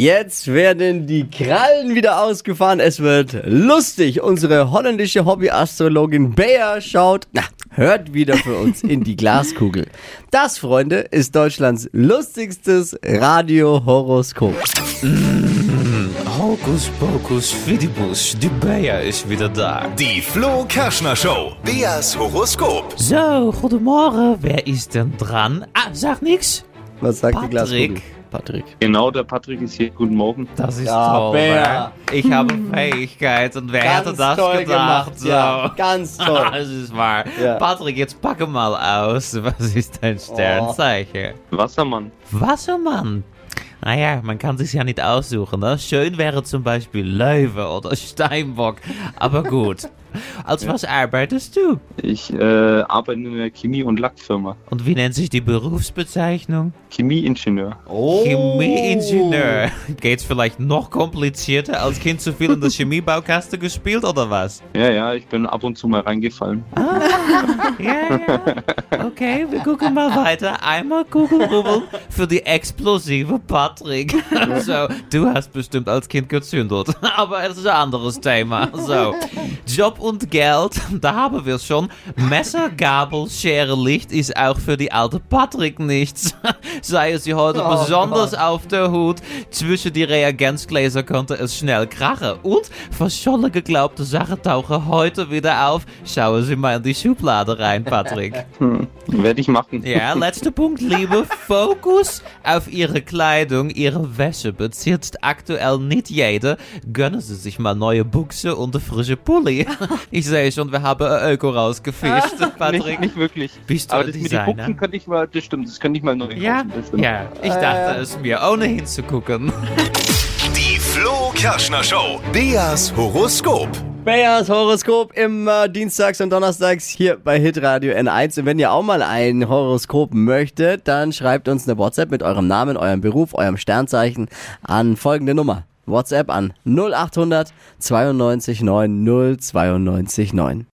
Jetzt werden die Krallen wieder ausgefahren. Es wird lustig. Unsere holländische Hobbyastrologin Bea schaut, na, hört wieder für uns in die Glaskugel. Das, Freunde, ist Deutschlands lustigstes Radiohoroskop. Hokus pokus fidibus, die Bea ist wieder da. Die Flo Kerschner Show. Beas Horoskop. So, goedemorgen. Wer ist denn dran? Ah, sag nix. Was sagt die Patrick. Glaskugel? Patrick. Genau, der Patrick ist hier. Guten Morgen. Das ist Ja, toll. Ich habe Fähigkeit und wer hätte das toll gedacht? gemacht. Ja, ganz toll. Das ist wahr. Ja. Patrick, jetzt packe mal aus. Was ist dein Sternzeichen? Wassermann. Wassermann. Naja, man kann sich ja nicht aussuchen. Ne? Schön wäre zum Beispiel Löwe oder Steinbock. Aber gut. Als was arbeitest du? Ich äh, arbeite in einer Chemie- und Lackfirma. Und wie nennt sich die Berufsbezeichnung? Chemieingenieur. Oh. Chemieingenieur. Geht's vielleicht noch komplizierter? Als Kind zu viel in der Chemiebaukaste gespielt oder was? Ja, ja, ich bin ab und zu mal reingefallen. Ja, ja. Okay, wir gucken mal weiter. Einmal Kugelrubbeln für die explosive Patrick. So, du hast bestimmt als Kind gezündelt. Aber es ist ein anderes Thema. So, Job und Geld, da haben wir es schon. Messer, Gabel, Schere, Licht ist auch für die alte Patrick nichts. Sei es sie heute besonders auf der Hut. Zwischen die Reagenzgläser konnte es schnell krachen. Und verschollen geglaubte Sachen tauchen heute wieder auf. Schauen Sie mal in die Schublade rein, Patrick. Hm, werde ich machen. Ja, letzter Punkt, Liebe. Fokus auf Ihre Kleidung, Ihre Wäsche bezieht aktuell nicht jeder. Gönnen Sie sich mal neue Buchse und eine frische Pulli. Ich sehe schon, wir haben ein Öko rausgefischt, Patrick. Nicht, nicht wirklich. Bist du Aber ein das mit den Designer? Buchsen könnte ich mal, das stimmt, das könnte ich mal neu Ja, kaufen. das stimmt. ja, ich dachte es mir, ohne hinzugucken. Die Flo Kerschner Show. Beas Horoskop. Beas Horoskop immer Dienstags und Donnerstags hier bei Hitradio N1. Und wenn ihr auch mal ein Horoskop möchtet, dann schreibt uns eine WhatsApp mit eurem Namen, eurem Beruf, eurem Sternzeichen an folgende Nummer. WhatsApp an 0800 92 9 092 9.